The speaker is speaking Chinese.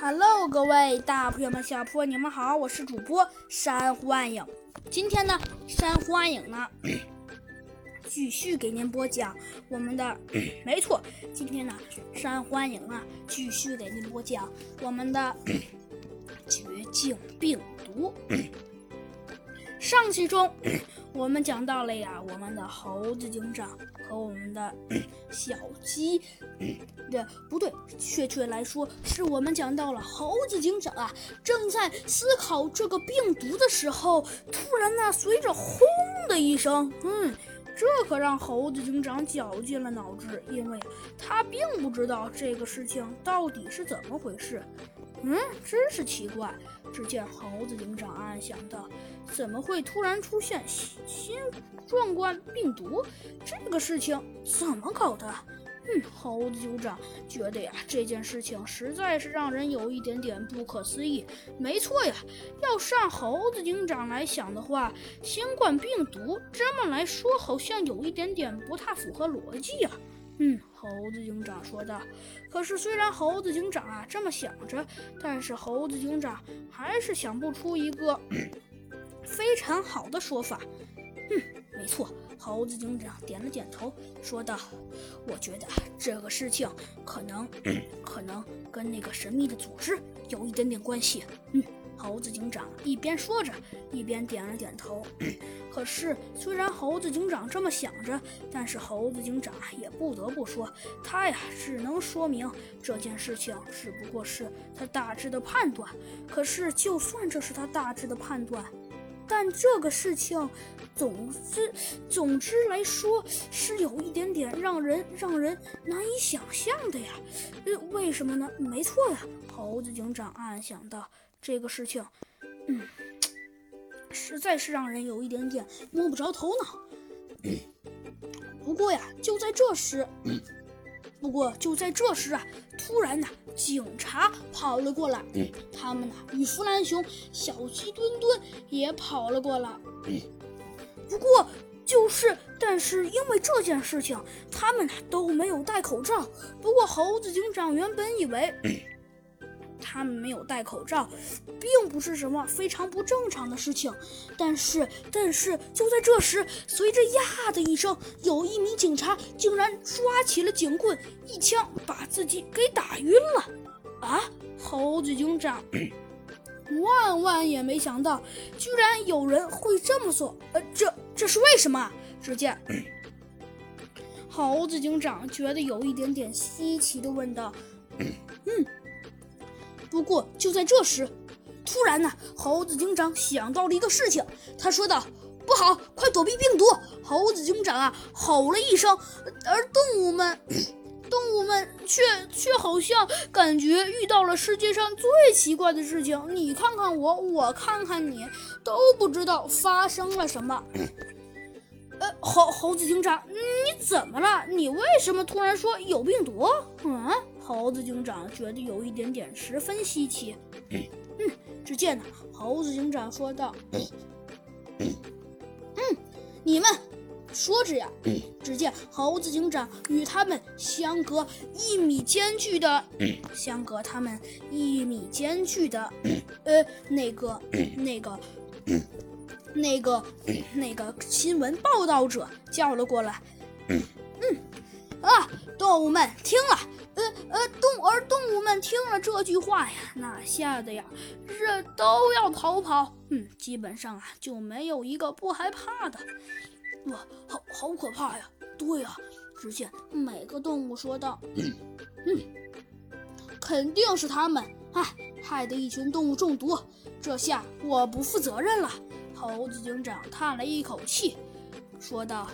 Hello，各位大朋友们、小朋友们，你们好，我是主播山瑚暗影。今天呢，山瑚暗 影呢，继续给您播讲我们的，没错，今天呢，山瑚暗影啊，继续给您播讲我们的绝境病毒。上期中，我们讲到了呀，我们的猴子警长和我们的小鸡，这不对，确切来说，是我们讲到了猴子警长啊，正在思考这个病毒的时候，突然呢，随着轰的一声，嗯。这可让猴子警长绞尽了脑汁，因为他并不知道这个事情到底是怎么回事。嗯，真是奇怪。只见猴子警长暗暗想到：怎么会突然出现新壮观病毒？这个事情怎么搞的？嗯，猴子警长觉得呀，这件事情实在是让人有一点点不可思议。没错呀，要是按猴子警长来想的话，新冠病毒这么来说，好像有一点点不太符合逻辑呀。嗯，猴子警长说道。可是，虽然猴子警长啊这么想着，但是猴子警长还是想不出一个非常好的说法。嗯，没错。猴子警长点了点头，说道：“我觉得这个事情可能，可能跟那个神秘的组织有一点点关系。”嗯，猴子警长一边说着，一边点了点头。可是，虽然猴子警长这么想着，但是猴子警长也不得不说，他呀只能说明这件事情只不过是他大致的判断。可是，就算这是他大致的判断。但这个事情，总之，总之来说，是有一点点让人让人难以想象的呀。呃，为什么呢？没错呀，猴子警长暗暗想到这个事情，嗯，实在是让人有一点点摸不着头脑。不过呀，就在这时。不过就在这时啊，突然呢，警察跑了过来。他们呢，与弗兰熊、小鸡墩墩也跑了过来。不过就是，但是因为这件事情，他们呢都没有戴口罩。不过猴子警长原本以为。他们没有戴口罩，并不是什么非常不正常的事情。但是，但是就在这时，随着“呀”的一声，有一名警察竟然抓起了警棍，一枪把自己给打晕了。啊！猴子警长万万也没想到，居然有人会这么做。呃，这这是为什么？只见猴子警长觉得有一点点稀奇的问道：“嗯。”不过就在这时，突然呢，猴子警长想到了一个事情。他说道：“不好，快躲避病毒！”猴子警长啊吼了一声，而动物们，动物们却却好像感觉遇到了世界上最奇怪的事情。你看看我，我看看你，都不知道发生了什么。呃，猴猴子警长，你怎么了？你为什么突然说有病毒？嗯？猴子警长觉得有一点点十分稀奇。嗯，只见呢，猴子警长说道：“嗯，你们说着呀。”只见猴子警长与他们相隔一米间距的，相隔他们一米间距的，呃，那个，那个，那个，那个新闻报道者叫了过来。嗯，啊，动物们听了。呃，动而动物们听了这句话呀，那吓得呀，这都要逃跑。嗯，基本上啊，就没有一个不害怕的。哇，好好可怕呀！对呀，只见每个动物说道：“嗯，肯定是他们，哎，害得一群动物中毒。这下我不负责任了。”猴子警长叹了一口气，说道：“